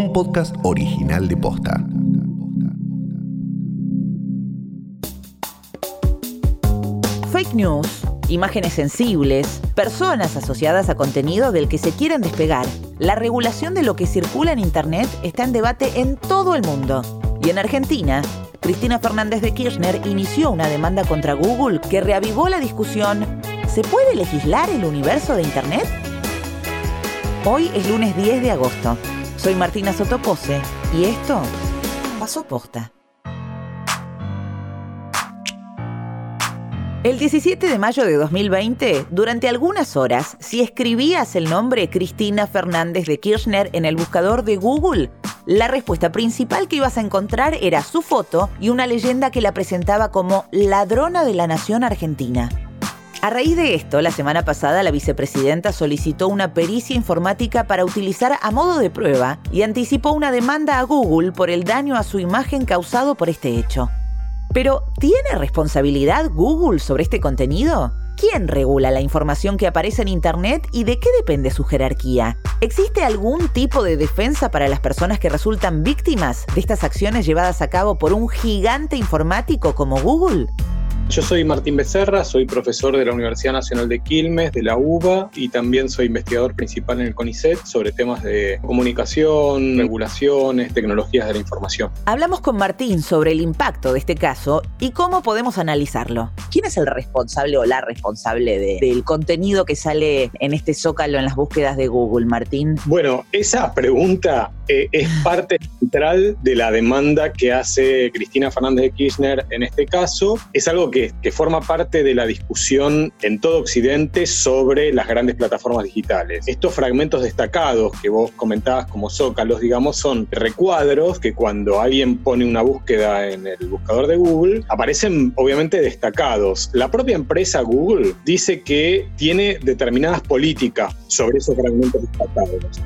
un podcast original de Posta. Fake news, imágenes sensibles, personas asociadas a contenido del que se quieren despegar. La regulación de lo que circula en Internet está en debate en todo el mundo. Y en Argentina, Cristina Fernández de Kirchner inició una demanda contra Google que reavivó la discusión ¿Se puede legislar el universo de Internet? Hoy es lunes 10 de agosto. Soy Martina Sotopose y esto pasó posta. El 17 de mayo de 2020, durante algunas horas, si escribías el nombre Cristina Fernández de Kirchner en el buscador de Google, la respuesta principal que ibas a encontrar era su foto y una leyenda que la presentaba como ladrona de la nación argentina. A raíz de esto, la semana pasada la vicepresidenta solicitó una pericia informática para utilizar a modo de prueba y anticipó una demanda a Google por el daño a su imagen causado por este hecho. Pero, ¿tiene responsabilidad Google sobre este contenido? ¿Quién regula la información que aparece en Internet y de qué depende su jerarquía? ¿Existe algún tipo de defensa para las personas que resultan víctimas de estas acciones llevadas a cabo por un gigante informático como Google? Yo soy Martín Becerra, soy profesor de la Universidad Nacional de Quilmes, de la UBA, y también soy investigador principal en el CONICET sobre temas de comunicación, regulaciones, tecnologías de la información. Hablamos con Martín sobre el impacto de este caso y cómo podemos analizarlo. ¿Quién es el responsable o la responsable del contenido que sale en este zócalo en las búsquedas de Google, Martín? Bueno, esa pregunta eh, es parte central de la demanda que hace Cristina Fernández de Kirchner en este caso. Es algo que que, forma parte de la discusión en todo Occidente sobre las grandes plataformas digitales. Estos fragmentos destacados que vos comentabas como zócalos, digamos, son recuadros que cuando alguien pone una búsqueda en el buscador de Google, aparecen obviamente destacados. La propia empresa Google dice que tiene determinadas políticas sobre esos fragmentos destacados.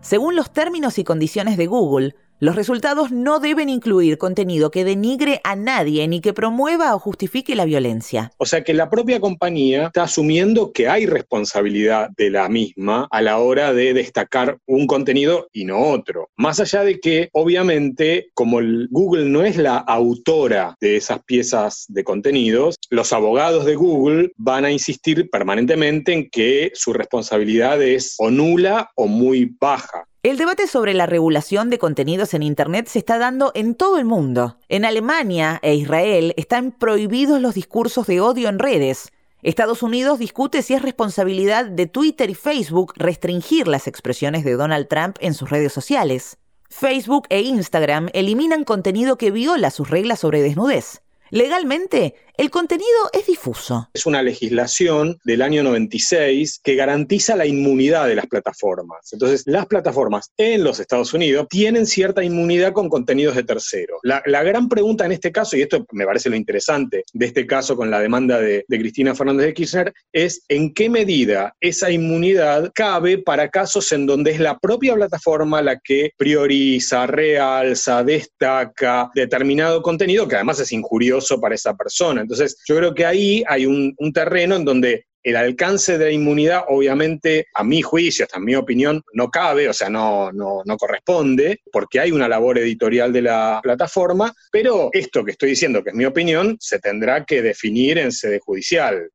Según los términos y condiciones de Google, los resultados no deben incluir contenido que denigre a nadie ni que promueva o justifique la violencia. O sea que la propia compañía está asumiendo que hay responsabilidad de la misma a la hora de destacar un contenido y no otro. Más allá de que, obviamente, como Google no es la autora de esas piezas de contenidos, los abogados de Google van a insistir permanentemente en que su responsabilidad es o nula o muy baja. El debate sobre la regulación de contenidos en Internet se está dando en todo el mundo. En Alemania e Israel están prohibidos los discursos de odio en redes. Estados Unidos discute si es responsabilidad de Twitter y Facebook restringir las expresiones de Donald Trump en sus redes sociales. Facebook e Instagram eliminan contenido que viola sus reglas sobre desnudez. Legalmente, el contenido es difuso. Es una legislación del año 96 que garantiza la inmunidad de las plataformas. Entonces, las plataformas en los Estados Unidos tienen cierta inmunidad con contenidos de terceros. La, gran pregunta en este caso, y esto me parece lo interesante de este caso con la demanda de, de Cristina Fernández de Kirchner, es en qué medida esa inmunidad cabe para casos en donde es la propia plataforma la que prioriza, realza, destaca determinado contenido que además es injurioso para esa persona. Entonces, yo creo que ahí hay un, terreno en donde el alcance de la inmunidad, obviamente, a mi juicio, hasta en mi opinión, no cabe, o sea, no, no, no, corresponde, porque hay una labor editorial de la plataforma, pero esto que estoy diciendo, que es mi opinión, se tendrá que definir en sede judicial.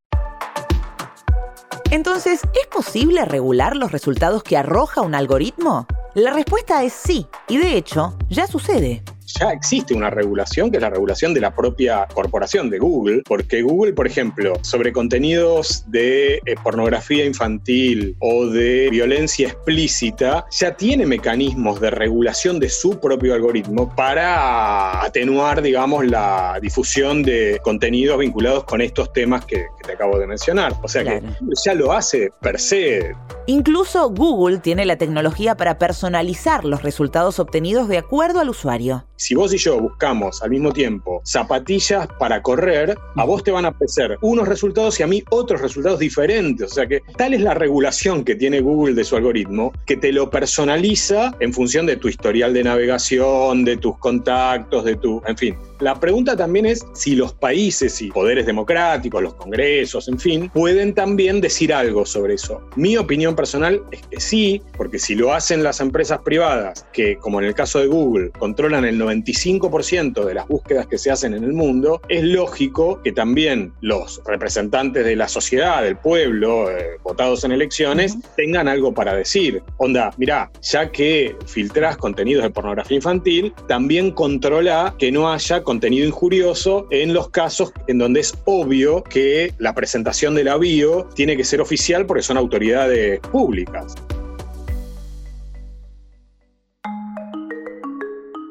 Entonces, ¿es posible regular los resultados que arroja un algoritmo? La respuesta es sí, y de hecho, ya sucede ya existe una regulación, que es la regulación de la propia corporación de Google, porque Google, por ejemplo, sobre contenidos de eh, pornografía infantil o de violencia explícita, ya tiene mecanismos de regulación de su propio algoritmo para atenuar, digamos, la difusión de contenidos vinculados con estos temas que, te acabo de mencionar. O sea que ya lo hace per se. Incluso Google tiene la tecnología para personalizar los resultados obtenidos de acuerdo al usuario si vos y yo buscamos al mismo tiempo zapatillas para correr, a vos te van a aparecer unos resultados y a mí otros resultados diferentes. O sea que tal es la regulación que tiene Google de su algoritmo que te lo personaliza en función de tu historial de navegación, de tus contactos, de tu, en fin, La pregunta también es si los países y poderes democráticos, los congresos, en fin, pueden también decir algo sobre eso. Mi opinión personal es que sí, porque si lo hacen las empresas privadas, que como en el caso de Google, controlan el 95% de las búsquedas que se hacen en el mundo, es lógico que también los representantes de la sociedad, del pueblo, eh, votados en elecciones, tengan algo para decir. Onda, mira, ya que filtrás contenidos de pornografía infantil, también controla que no haya contenido injurioso en los casos en donde es obvio que la presentación de la bio tiene que ser oficial porque son autoridades públicas.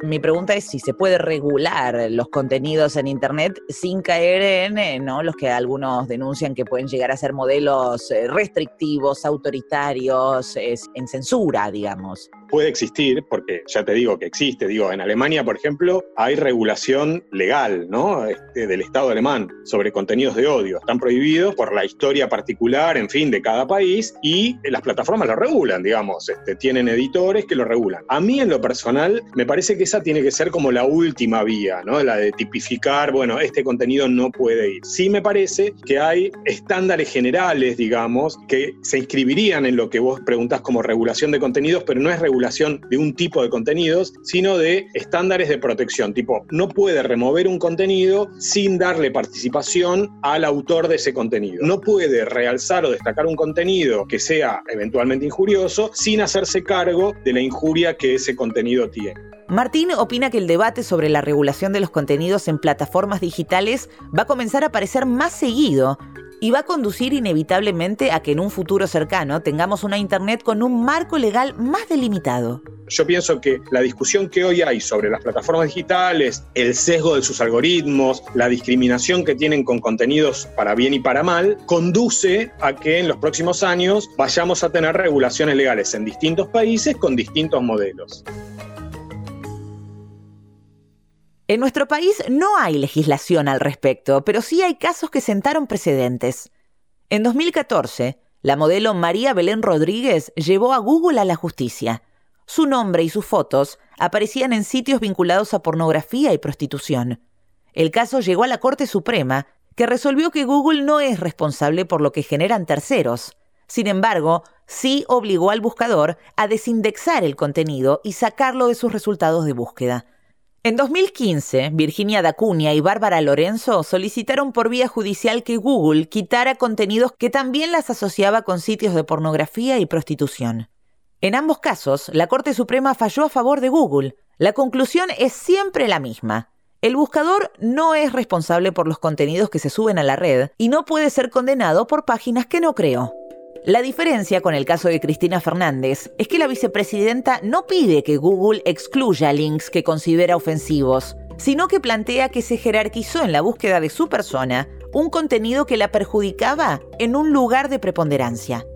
Mi pregunta es si se puede regular los contenidos en Internet sin caer en eh, los que algunos denuncian que pueden llegar a ser modelos eh, restrictivos, autoritarios, en censura, digamos puede existir, porque ya te digo que existe, digo, en Alemania, por ejemplo, hay regulación legal, ¿no? Este, del Estado alemán sobre contenidos de odio. Están prohibidos por la historia particular, en fin, de cada país y las plataformas lo regulan, digamos, este, tienen editores que lo regulan. A mí en lo personal me parece que esa tiene que ser como la última vía, ¿no? La de tipificar, bueno, este contenido no puede ir. Sí me parece que hay estándares generales, digamos, que se inscribirían en lo que vos preguntás como regulación de contenidos, pero no es regulación de un tipo de contenidos, sino de estándares de protección, tipo, no puede remover un contenido sin darle participación al autor de ese contenido. No puede realzar o destacar un contenido que sea eventualmente injurioso sin hacerse cargo de la injuria que ese contenido tiene. Martín opina que el debate sobre la regulación de los contenidos en plataformas digitales va a comenzar a aparecer más seguido y va a conducir inevitablemente a que en un futuro cercano tengamos una Internet con un marco legal más delimitado. Yo pienso que la discusión que hoy hay sobre las plataformas digitales, el sesgo de sus algoritmos, la discriminación que tienen con contenidos para bien y para mal, conduce a que en los próximos años vayamos a tener regulaciones legales en distintos países con distintos modelos. En nuestro país no hay legislación al respecto, pero sí hay casos que sentaron precedentes. En 2014, la modelo María Belén Rodríguez llevó a Google a la justicia. Su nombre y sus fotos aparecían en sitios vinculados a pornografía y prostitución. El caso llegó a la Corte Suprema, que resolvió que Google no es responsable por lo que generan terceros. Sin embargo, sí obligó al buscador a desindexar el contenido y sacarlo de sus resultados de búsqueda. En 2015, Virginia Dacunia y Bárbara Lorenzo solicitaron por vía judicial que Google quitara contenidos que también las asociaba con sitios de pornografía y prostitución. En ambos casos, la Corte Suprema falló a favor de Google. La conclusión es siempre la misma. El buscador no es responsable por los contenidos que se suben a la red y no puede ser condenado por páginas que no creó. La diferencia con el caso de Cristina Fernández es que la vicepresidenta no pide que Google excluya links que considera ofensivos, sino que plantea que se jerarquizó en la búsqueda de su persona un contenido que la perjudicaba en un lugar de preponderancia.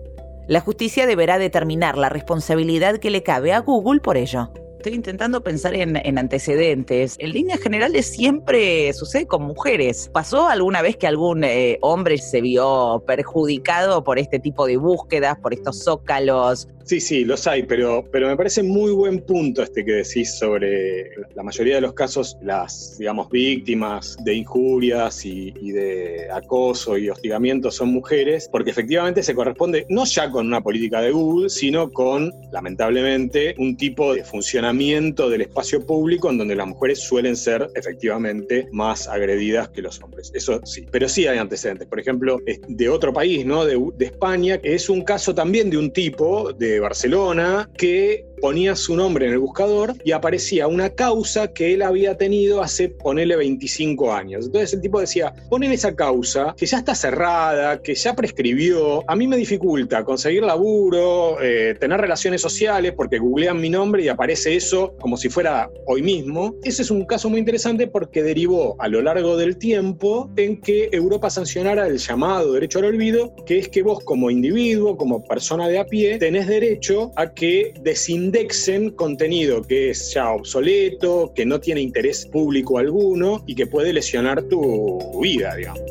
La justicia deberá determinar la responsabilidad que le cabe a Google por ello estoy intentando pensar en, antecedentes. En líneas generales siempre sucede con mujeres. ¿Pasó alguna vez que algún eh, hombre se vio perjudicado por este tipo de búsquedas, por estos zócalos? Sí, sí, los hay, pero, pero me parece muy buen punto este que decís sobre la mayoría de los casos, las, digamos, víctimas de injurias y, y de acoso y hostigamiento son mujeres, porque efectivamente se corresponde no ya con una política de Google, sino con, lamentablemente, un tipo de funcionamiento del espacio público en donde las mujeres suelen ser efectivamente más agredidas que los hombres. Eso sí, pero sí hay antecedentes. Por ejemplo, de otro país, ¿no? De, de España, es un caso también de un tipo de Barcelona que ponía su nombre en el buscador y aparecía una causa que él había tenido hace, ponele, 25 años. Entonces el tipo decía, ponen esa causa que ya está cerrada, que ya prescribió, a mí me dificulta conseguir laburo, eh, tener relaciones sociales, porque googlean mi nombre y aparece eso como si fuera hoy mismo. Ese es un caso muy interesante porque derivó a lo largo del tiempo en que Europa sancionara el llamado derecho al olvido, que es que vos como individuo, como persona de a pie, tenés derecho a que desin indexen contenido que es ya obsoleto, que no tiene interés público alguno y que puede lesionar tu vida, digamos.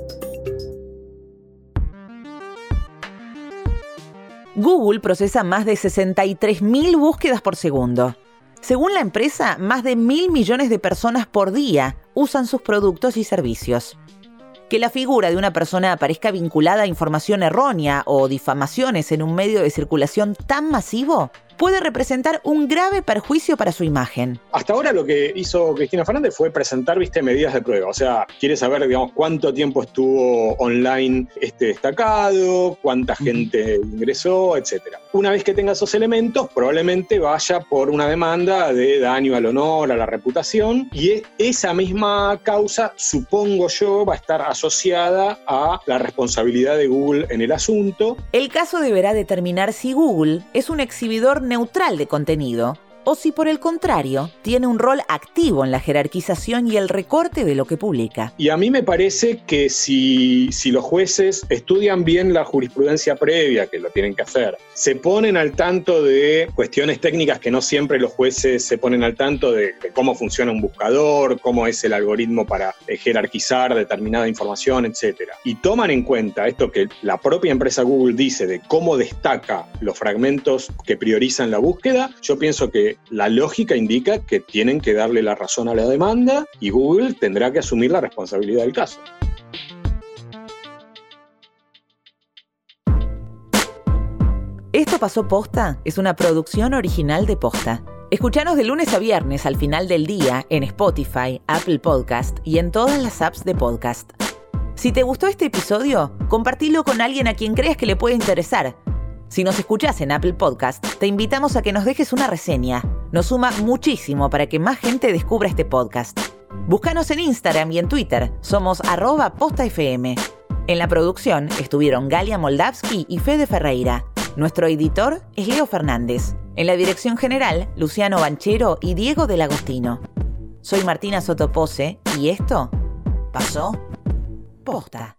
Google procesa más de 63.000 búsquedas por segundo. Según la empresa, más de mil millones de personas por día usan sus productos y servicios. Que la figura de una persona aparezca vinculada a información errónea o difamaciones en un medio de circulación tan masivo puede representar un grave perjuicio para su imagen. Hasta ahora lo que hizo Cristina Fernández fue presentar, viste, medidas de prueba. O sea, quiere saber, digamos, cuánto tiempo estuvo online este destacado, cuánta gente ingresó, etcétera. Una vez que tenga esos elementos, probablemente vaya por una demanda de daño al honor, a la reputación, y e, esa misma causa, supongo yo, va a estar asociada a la responsabilidad de Google en el asunto. El caso deberá determinar si Google es un exhibidor neutral de contenido o si por el contrario tiene un rol activo en la jerarquización y el recorte de lo que publica. Y a mí me parece que si, los jueces estudian bien la jurisprudencia previa, que lo tienen que hacer, se ponen al tanto de cuestiones técnicas que no siempre los jueces se ponen al tanto de, cómo funciona un buscador, cómo es el algoritmo para eh, jerarquizar determinada información, etc. Y toman en cuenta esto que la propia empresa Google dice de cómo destaca los fragmentos que priorizan la búsqueda, yo pienso que la lógica indica que tienen que darle la razón a la demanda y Google tendrá que asumir la responsabilidad del caso. Esto pasó posta es una producción original de posta. Escuchanos de lunes a viernes al final del día en Spotify, Apple Podcast y en todas las apps de podcast. Si te gustó este episodio, compartilo con alguien a quien creas que le puede interesar si nos escuchás en Apple Podcast, te invitamos a que nos dejes una reseña. Nos suma muchísimo para que más gente descubra este podcast. Búscanos en Instagram y en Twitter. Somos arroba postafm. En la producción estuvieron Galia Moldavsky y Fede Ferreira. Nuestro editor es Leo Fernández. En la dirección general, Luciano Banchero y Diego del Agostino. Soy Martina Sotopose y esto pasó posta.